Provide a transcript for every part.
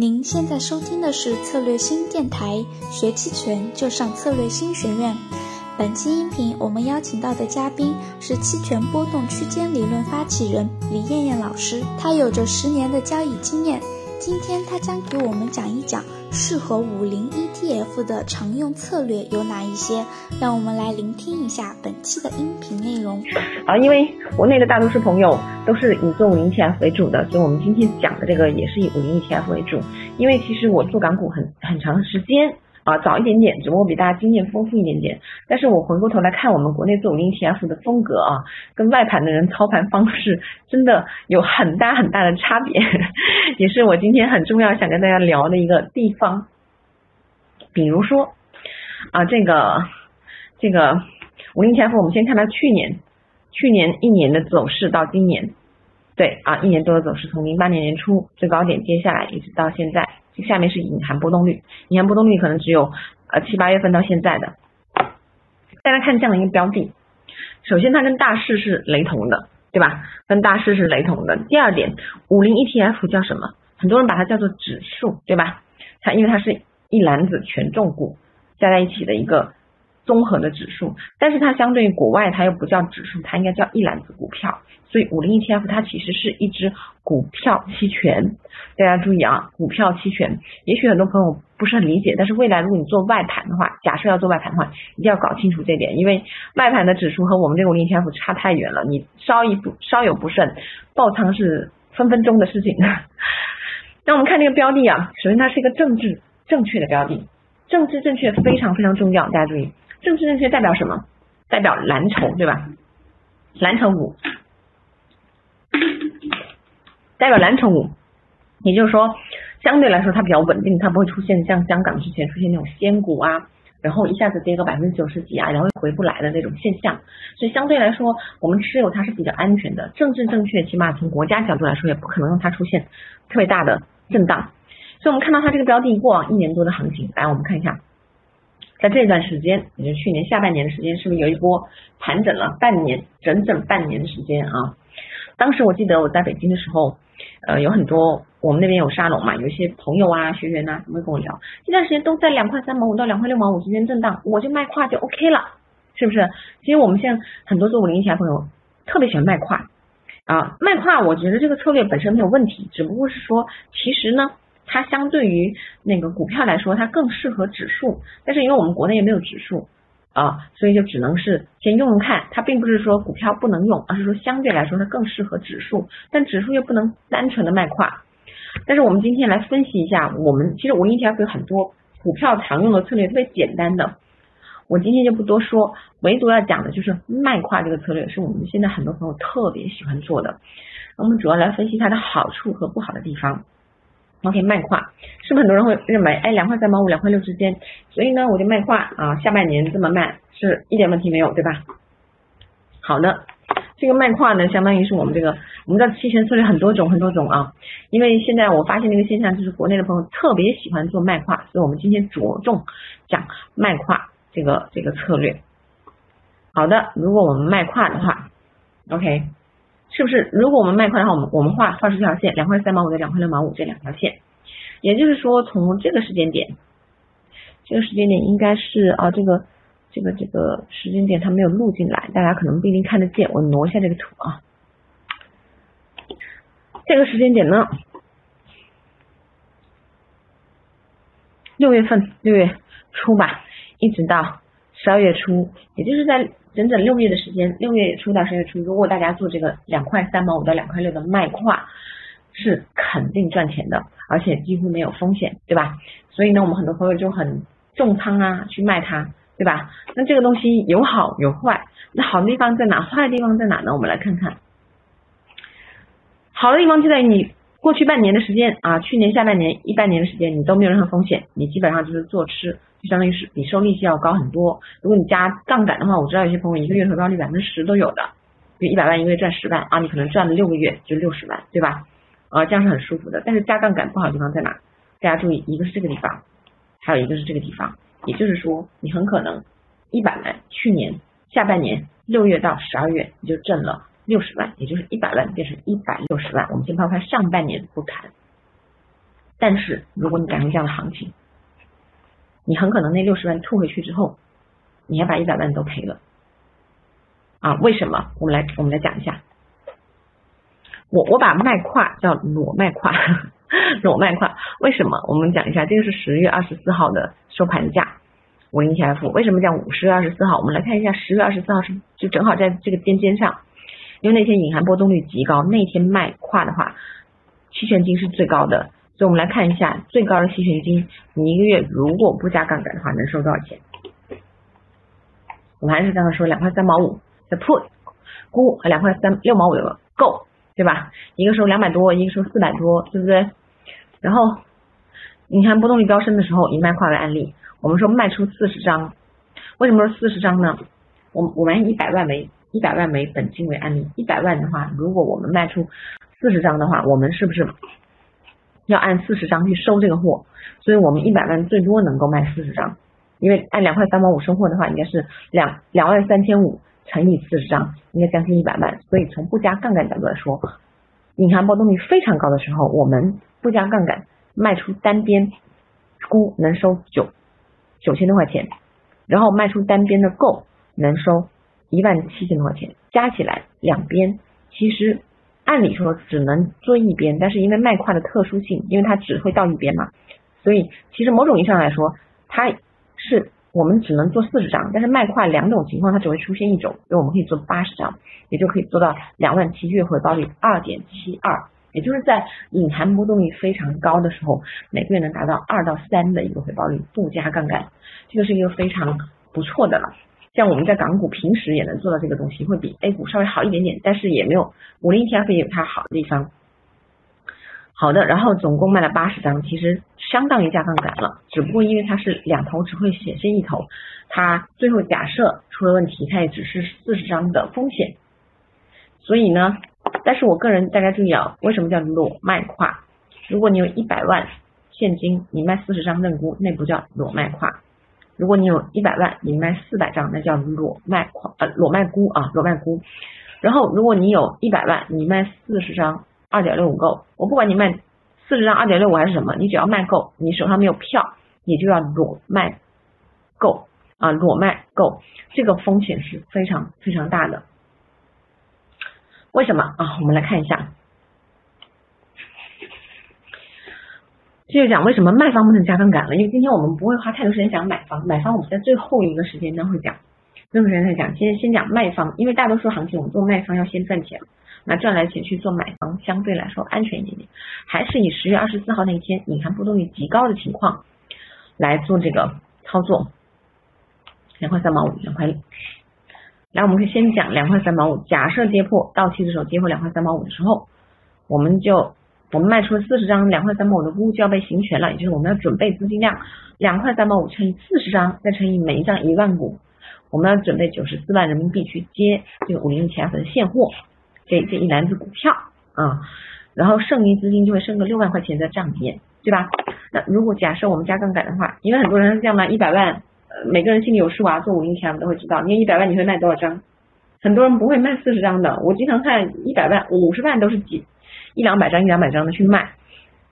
您现在收听的是策略新电台，学期权就上策略新学院。本期音频我们邀请到的嘉宾是期权波动区间理论发起人李艳艳老师，她有着十年的交易经验。今天他将给我们讲一讲适合五零 ETF 的常用策略有哪一些，让我们来聆听一下本期的音频内容。啊，因为国内的大多数朋友都是以做五零 ETF 为主的，所以我们今天讲的这个也是以五零 ETF 为主。因为其实我做港股很很长时间。啊，早一点点，只不过比大家经验丰富一点点。但是我回过头来看，我们国内做五零 ETF 的风格啊，跟外盘的人操盘方式真的有很大很大的差别，也是我今天很重要想跟大家聊的一个地方。比如说啊，这个这个五零 ETF，我们先看它去年去年一年的走势到今年，对啊，一年多的走势，从零八年年初最高点，接下来一直到现在。下面是隐含波动率，隐含波动率可能只有呃七八月份到现在的。大家看这样的一个标的，首先它跟大势是雷同的，对吧？跟大势是雷同的。第二点，五零 ETF 叫什么？很多人把它叫做指数，对吧？它因为它是一篮子权重股加在一起的一个综合的指数，但是它相对于国外，它又不叫指数，它应该叫一篮子股票。所以五零 ETF 它其实是一只股票期权，大家注意啊，股票期权。也许很多朋友不是很理解，但是未来如果你做外盘的话，假设要做外盘的话，一定要搞清楚这点，因为外盘的指数和我们这个五零 ETF 差太远了，你稍一不稍有不慎，爆仓是分分钟的事情。那我们看这个标的啊，首先它是一个政治正确的标的，政治正确非常非常重要，大家注意，政治正确代表什么？代表蓝筹，对吧？蓝筹股。代表蓝筹股，也就是说，相对来说它比较稳定，它不会出现像香港之前出现那种仙股啊，然后一下子跌个百分之九十几啊，然后回不来的那种现象。所以相对来说，我们持有它是比较安全的，政治正确，起码从国家角度来说，也不可能让它出现特别大的震荡。所以我们看到它这个标的过往一年多的行情，来我们看一下，在这段时间，也就去年下半年的时间，是不是有一波盘整了半年，整整半年的时间啊？当时我记得我在北京的时候。呃，有很多我们那边有沙龙嘛，有一些朋友啊、学员呐，他们会跟我聊，这段时间都在两块三毛五到两块六毛五之间震荡，我就卖跨就 OK 了，是不是？其实我们现在很多做五零一的朋友特别喜欢卖跨啊，卖跨，我觉得这个策略本身没有问题，只不过是说，其实呢，它相对于那个股票来说，它更适合指数，但是因为我们国内也没有指数。啊，所以就只能是先用用看，它并不是说股票不能用，而是说相对来说它更适合指数，但指数又不能单纯的卖跨。但是我们今天来分析一下，我们其实五零 ETF 有很多股票常用的策略，特别简单的，我今天就不多说，唯独要讲的就是卖跨这个策略，是我们现在很多朋友特别喜欢做的。我们主要来分析它的好处和不好的地方。OK，卖跨是不是很多人会认为，哎，两块三毛五、两块六之间，所以呢，我就卖跨啊，下半年这么卖是一点问题没有，对吧？好的，这个卖跨呢，相当于是我们这个，我们的期权策略很多种很多种啊，因为现在我发现这个现象，就是国内的朋友特别喜欢做卖跨，所以我们今天着重讲卖跨这个这个策略。好的，如果我们卖跨的话，OK。是不是？如果我们卖块的话，我们我们画画出这条线，两块三毛五的两块六毛五这两条线，也就是说从这个时间点，这个时间点应该是啊这个这个这个时间点它没有录进来，大家可能不一定看得见，我挪一下这个图啊。这个时间点呢，六月份六月初吧，一直到十二月初，也就是在。整整六月的时间，六月初到十月初，如果大家做这个两块三毛五到两块六的卖跨，是肯定赚钱的，而且几乎没有风险，对吧？所以呢，我们很多朋友就很重仓啊，去卖它，对吧？那这个东西有好有坏，那好的地方在哪？坏的地方在哪呢？我们来看看。好的地方就在于你过去半年的时间啊，去年下半年一半年的时间，你都没有任何风险，你基本上就是做吃。就相当于是比收利息要高很多。如果你加杠杆的话，我知道有些朋友一个月回报率百分之十都有的，就一百万一个月赚十万啊，你可能赚了六个月就六十万，对吧？啊，这样是很舒服的。但是加杠杆不好的地方在哪？大家注意，一个是这个地方，还有一个是这个地方。也就是说，你很可能一百万，去年下半年六月到十二月你就挣了六十万，也就是一百万变成一百六十万。我们先抛开上半年不谈，但是如果你赶上这样的行情，你很可能那六十万吐回去之后，你还把一百万都赔了啊？为什么？我们来我们来讲一下。我我把卖跨叫裸卖跨，裸卖跨，为什么？我们讲一下，这个是十月二十四号的收盘价，五零 ETF。为什么讲五十月二十四号？我们来看一下，十月二十四号是就正好在这个尖尖上，因为那天隐含波动率极高，那天卖跨的话，期权金是最高的。所以我们来看一下最高的期权金，你一个月如果不加杠杆的话，能收多少钱？我们还是刚刚说两块三毛五的 put 估两块三六毛五的够。对吧？一个收两百多，一个收四百多，对不对？然后你看波动率飙升的时候，以卖跨为案例，我们说卖出四十张，为什么说四十张呢？我我们以一百万为一百万为本金为案例，一百万的话，如果我们卖出四十张的话，我们是不是要按四十张去收这个货？所以我们一百万最多能够卖四十张，因为按两块三毛五收货的话，应该是两两万三千五。乘以四十张，应该将近一百万。所以从不加杠杆角度来说，隐含波动率非常高的时候，我们不加杠杆卖出单边估能收九九千多块钱，然后卖出单边的购能收一万七千多块钱，加起来两边其实按理说只能做一边，但是因为卖跨的特殊性，因为它只会到一边嘛，所以其实某种意义上来说，它是。我们只能做四十张，但是卖快两种情况它只会出现一种，所以我们可以做八十张，也就可以做到两万七月回报率二点七二，也就是在隐含波动率非常高的时候，每个月能达到二到三的一个回报率，不加杠杆，这个是一个非常不错的了。像我们在港股平时也能做到这个东西，会比 A 股稍微好一点点，但是也没有五零 ETF 也有它好的地方。好的，然后总共卖了八十张，其实相当于加杠杆了，只不过因为它是两头只会显现一头，它最后假设出了问题，它也只是四十张的风险，所以呢，但是我个人大家注意啊，为什么叫裸卖跨？如果你有一百万现金，你卖四十张认沽，那不叫裸卖跨；如果你有一百万，你卖四百张，那叫裸卖款呃裸卖沽啊裸卖沽。然后如果你有一百万，你卖四十张。二点六五够，我不管你卖四十张二点六五还是什么，你只要卖够，你手上没有票，你就要裸卖够啊，裸卖够，这个风险是非常非常大的。为什么啊？我们来看一下，这就讲为什么卖方不能加杠杆了，因为今天我们不会花太多时间讲买方，买方我们在最后一个时间段会讲，最后时间再讲，先先讲卖方，因为大多数行情我们做卖方要先赚钱。那赚来钱去做买方，相对来说安全一点点，还是以十月二十四号那一天隐含波动率极高的情况来做这个操作。两块三毛五，两块。来，我们可以先讲两块三毛五。假设跌破到期的时候跌破两块三毛五的时候，我们就我们卖出了四十张两块三毛五的估就要被行权了，也就是我们要准备资金量两块三毛五乘以四十张，再乘以每一张一万股，我们要准备九十四万人民币去接这个五零 ETF 的现货。这这一篮子股票啊，然后剩余资金就会剩个六万块钱在账里面，对吧？那如果假设我们加杠杆的话，因为很多人是这样嘛，一百万，呃，每个人心里有数啊，做五零 ETF 都会知道，你一百万你会卖多少张？很多人不会卖四十张的，我经常看一百万、五十万都是几一两百张、一两百张的去卖。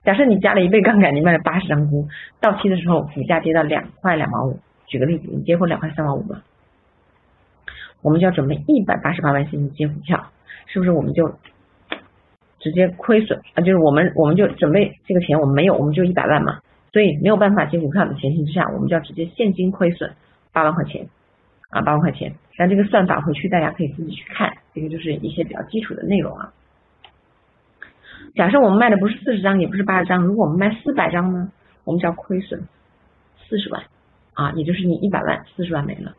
假设你加了一倍杠杆，你卖了八十张股，到期的时候股价跌到两块两毛五，举个例子，你接过两块三毛五嘛，我们就要准备一百八十八万现金接股票。是不是我们就直接亏损啊？就是我们我们就准备这个钱我们没有，我们就一百万嘛，所以没有办法接股票的前提之下，我们就要直接现金亏损八万块钱啊，八万块钱。但这个算法回去大家可以自己去看，这个就是一些比较基础的内容啊。假设我们卖的不是四十张，也不是八十张，如果我们卖四百张呢，我们就要亏损四十万啊，也就是你一百万四十万没了。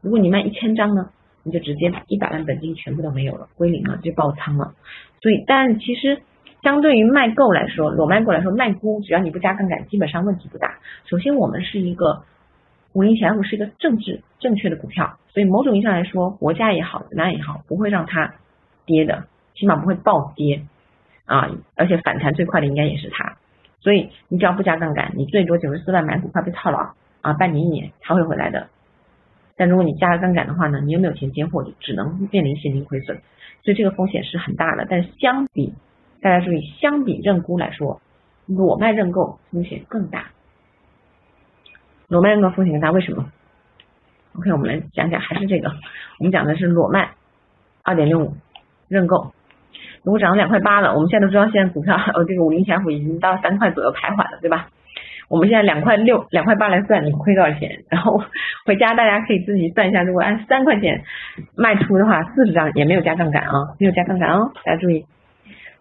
如果你卖一千张呢？你就直接一百万本金全部都没有了，归零了，就爆仓了。所以，但其实相对于卖购来说，裸卖购来说，卖估只要你不加杠杆，基本上问题不大。首先，我们是一个五零 ETF 是一个政治正确的股票，所以某种意义上来说，国家也好，哪也好，不会让它跌的，起码不会暴跌啊。而且反弹最快的应该也是它。所以，你只要不加杠杆，你最多九十四万买股票被套牢啊，半年一年它会回来的。但如果你加了杠杆的话呢，你又没有钱接货，就只能面临现金亏损，所以这个风险是很大的。但相比大家注意，相比认沽来说，裸卖认购风险更大。裸卖认购风险更大，为什么？OK，我们来讲讲，还是这个，我们讲的是裸卖二点六五认购。如果涨到两块八了，我们现在都知道，现在股票呃这个五零 ETF 已经到三块左右徘徊了，对吧？我们现在两块六、两块八来算，你亏多少钱？然后回家大家可以自己算一下，如果按三块钱卖出的话，四十张也没有加杠杆啊，没有加杠杆哦，大家注意。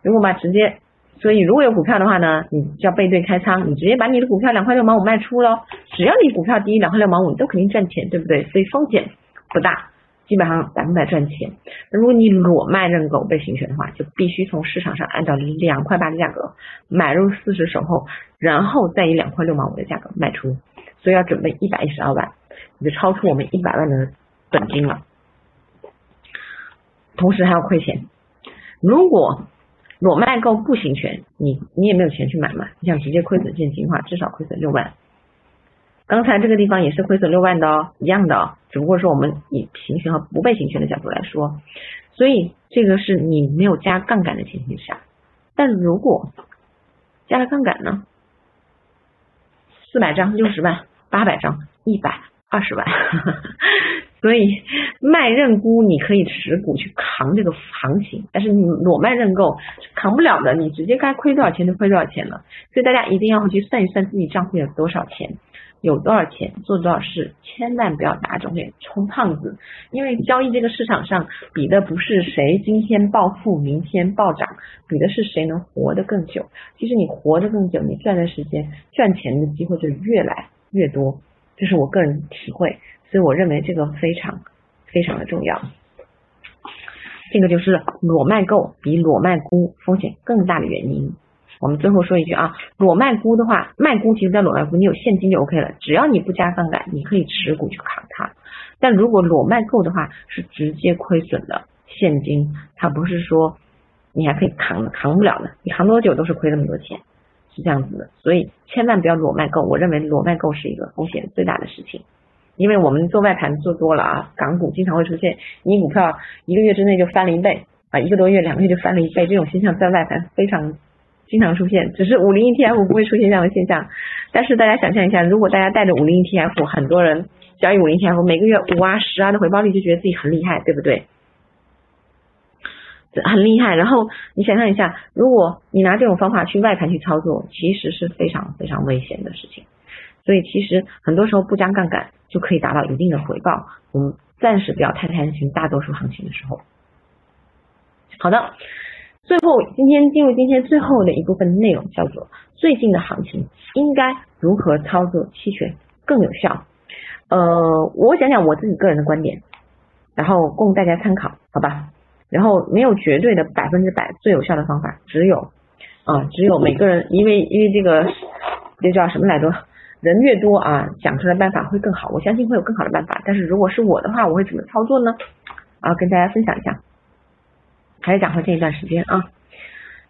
如果嘛直接，所以如果有股票的话呢，你就要背对开仓，你直接把你的股票两块六毛五卖出喽，只要你股票低于两块六毛五，你都肯定赚钱，对不对？所以风险不大。基本上百分百赚钱。如果你裸卖认购被行权的话，就必须从市场上按照两块八的价格买入四十手后，然后再以两块六毛五的价格卖出。所以要准备一百一十二万，你就超出我们一百万的本金了，同时还要亏钱。如果裸卖购不行权，你你也没有钱去买嘛，你想直接亏损现金的话，至少亏损六万。刚才这个地方也是亏损六万的哦，一样的哦，只不过是我们以行权和不被行权的角度来说，所以这个是你没有加杠杆的前提下，但如果加了杠杆呢，四百张六十万，八百张一百二十万，所以卖认沽你可以持股去扛这个行情，但是你裸卖认购是扛不了的，你直接该亏多少钱就亏多少钱了，所以大家一定要去算一算自己账户有多少钱。有多少钱做多少事，千万不要打肿脸充胖子。因为交易这个市场上比的不是谁今天暴富明天暴涨，比的是谁能活得更久。其实你活得更久，你赚的时间赚钱的机会就越来越多。这是我个人体会，所以我认为这个非常非常的重要。这个就是裸卖购比裸卖沽风险更大的原因。我们最后说一句啊，裸卖估的话，卖估其实在裸卖估，你有现金就 OK 了，只要你不加杠杆，你可以持股去扛它。但如果裸卖够的话，是直接亏损的现金，它不是说你还可以扛的，扛不了的，你扛多久都是亏那么多钱，是这样子的。所以千万不要裸卖够，我认为裸卖够是一个风险最大的事情，因为我们做外盘做多了啊，港股经常会出现你股票一个月之内就翻了一倍啊，一个多月两个月就翻了一倍，这种现象在外盘非常。经常出现，只是五零 ETF 不会出现这样的现象。但是大家想象一下，如果大家带着五零 ETF，很多人交易五零 ETF，每个月五啊十啊的回报率，就觉得自己很厉害，对不对？很厉害。然后你想象一下，如果你拿这种方法去外盘去操作，其实是非常非常危险的事情。所以其实很多时候不加杠杆就可以达到一定的回报。我们暂时不要太贪心，大多数行情的时候。好的。最后，今天进入今天最后的一部分内容，叫做最近的行情应该如何操作期权更有效。呃，我讲讲我自己个人的观点，然后供大家参考，好吧？然后没有绝对的百分之百最有效的方法，只有啊，只有每个人，因为因为这个这叫什么来着？人越多啊，讲出来办法会更好。我相信会有更好的办法，但是如果是我的话，我会怎么操作呢？啊，跟大家分享一下。还是讲回这一段时间啊，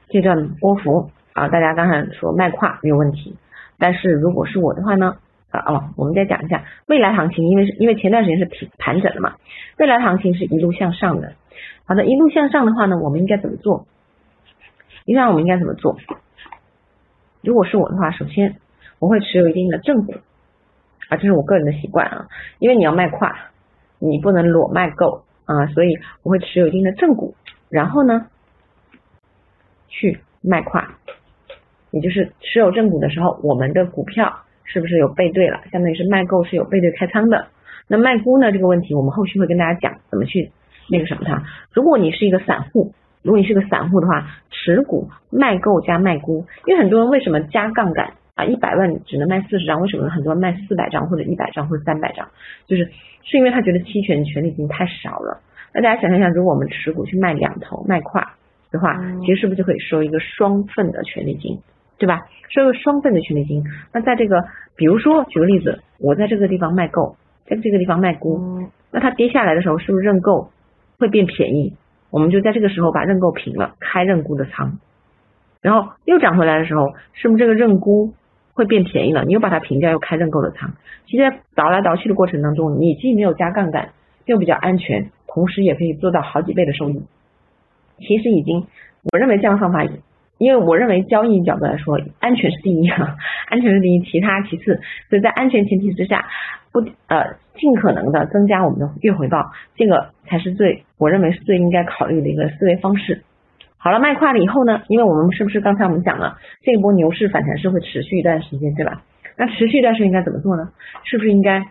这段波幅啊，大家刚才说卖跨没有问题，但是如果是我的话呢，啊哦，我们再讲一下未来行情，因为是因为前段时间是平盘整的嘛，未来行情是一路向上的。好的，一路向上的话呢，我们应该怎么做？一般我们应该怎么做？如果是我的话，首先我会持有一定的正股啊，这是我个人的习惯啊，因为你要卖跨，你不能裸卖够啊，所以我会持有一定的正股。然后呢，去卖跨，也就是持有正股的时候，我们的股票是不是有背对了？相当于是卖够是有背对开仓的。那卖估呢？这个问题我们后续会跟大家讲怎么去那个什么它。如果你是一个散户，如果你是个散户的话，持股卖够加卖估，因为很多人为什么加杠杆啊？一百万只能卖四十张，为什么很多人卖四百张或者一百张或者三百张？就是是因为他觉得期权权利金太少了。那大家想象一下，如果我们持股去卖两头卖跨的话，其实是不是就可以收一个双份的权利金，对吧？收一个双份的权利金。那在这个，比如说举个例子，我在这个地方卖够，在这个地方卖沽，那它跌下来的时候，是不是认购会变便宜？我们就在这个时候把认购平了，开认沽的仓。然后又涨回来的时候，是不是这个认沽会变便宜了？你又把它平掉，又开认购的仓。其实倒来倒去的过程当中，你既没有加杠杆，又比较安全。同时也可以做到好几倍的收益，其实已经，我认为这样的方法因为我认为交易角度来说，安全是第一啊，安全是第一，其他其次。所以在安全前提之下，不呃尽可能的增加我们的月回报，这个才是最我认为是最应该考虑的一个思维方式。好了，卖跨了以后呢，因为我们是不是刚才我们讲了，这一波牛市反弹是会持续一段时间，对吧？那持续一段时间应该怎么做呢？是不是应该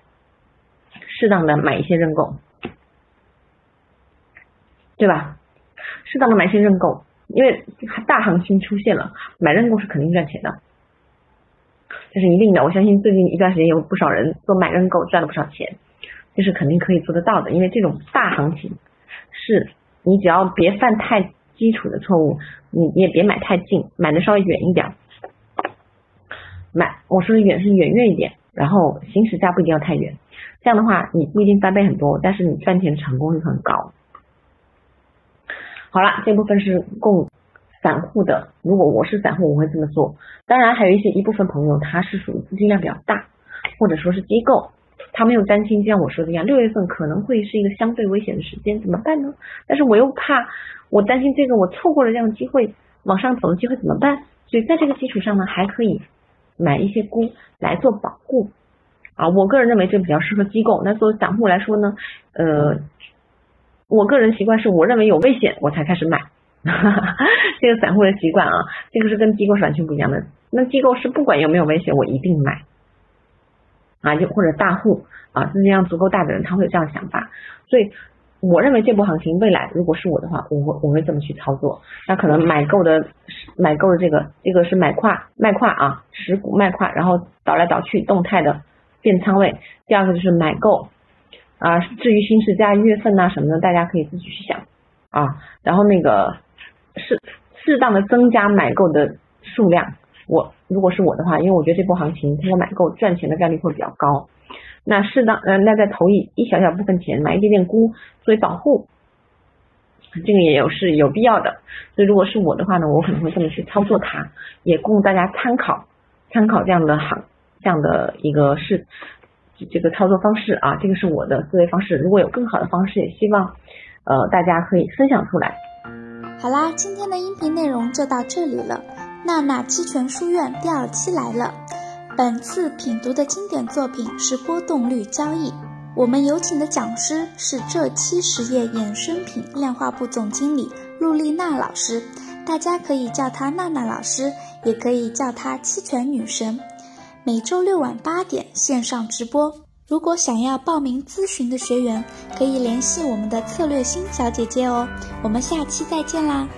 适当的买一些认购，对吧？适当的买些认购。因为大行情出现了，买认购是肯定赚钱的，这是一定的。我相信最近一段时间有不少人做买认购赚了不少钱，这是肯定可以做得到的。因为这种大行情是你只要别犯太基础的错误，你你也别买太近，买的稍微远一点，买我说的远是远远一点，然后行驶价不一定要太远，这样的话你不一定翻倍很多，但是你赚钱成功率很高。好了，这部分是供散户的。如果我是散户，我会这么做。当然，还有一些一部分朋友，他是属于资金量比较大，或者说是机构，他没有担心，就像我说的一样，六月份可能会是一个相对危险的时间，怎么办呢？但是我又怕，我担心这个我错过了这样的机会，往上走的机会怎么办？所以在这个基础上呢，还可以买一些股来做保护啊。我个人认为这比较适合机构。那作为散户来说呢，呃。我个人习惯是我认为有危险我才开始买，这个散户的习惯啊，这个是跟机构是完全不一样的。那机构是不管有没有危险我一定买啊，就或者大户啊，资金量足够大的人他会有这样的想法。所以我认为这波行情未来如果是我的话，我会我会这么去操作。那可能买够的买够的这个这个是买跨卖跨啊，持股卖跨，然后倒来倒去动态的变仓位。第二个就是买够。啊，至于新市价月份呐什么的，大家可以自己去想啊。然后那个适适当的增加买够的数量，我如果是我的话，因为我觉得这波行情通过买够赚钱的概率会比较高。那适当呃，那再投一一小小部分钱买一点点估作为保护，这个也有是有必要的。所以如果是我的话呢，我可能会这么去操作它，也供大家参考参考这样的行这样的一个是。这个操作方式啊，这个是我的思维方式。如果有更好的方式，也希望呃大家可以分享出来。好啦，今天的音频内容就到这里了。娜娜期权书院第二期来了。本次品读的经典作品是波动率交易。我们有请的讲师是这期实业衍生品量化部总经理陆丽娜老师，大家可以叫她娜娜老师，也可以叫她期权女神。每周六晚八点线上直播。如果想要报名咨询的学员，可以联系我们的策略星小姐姐哦。我们下期再见啦！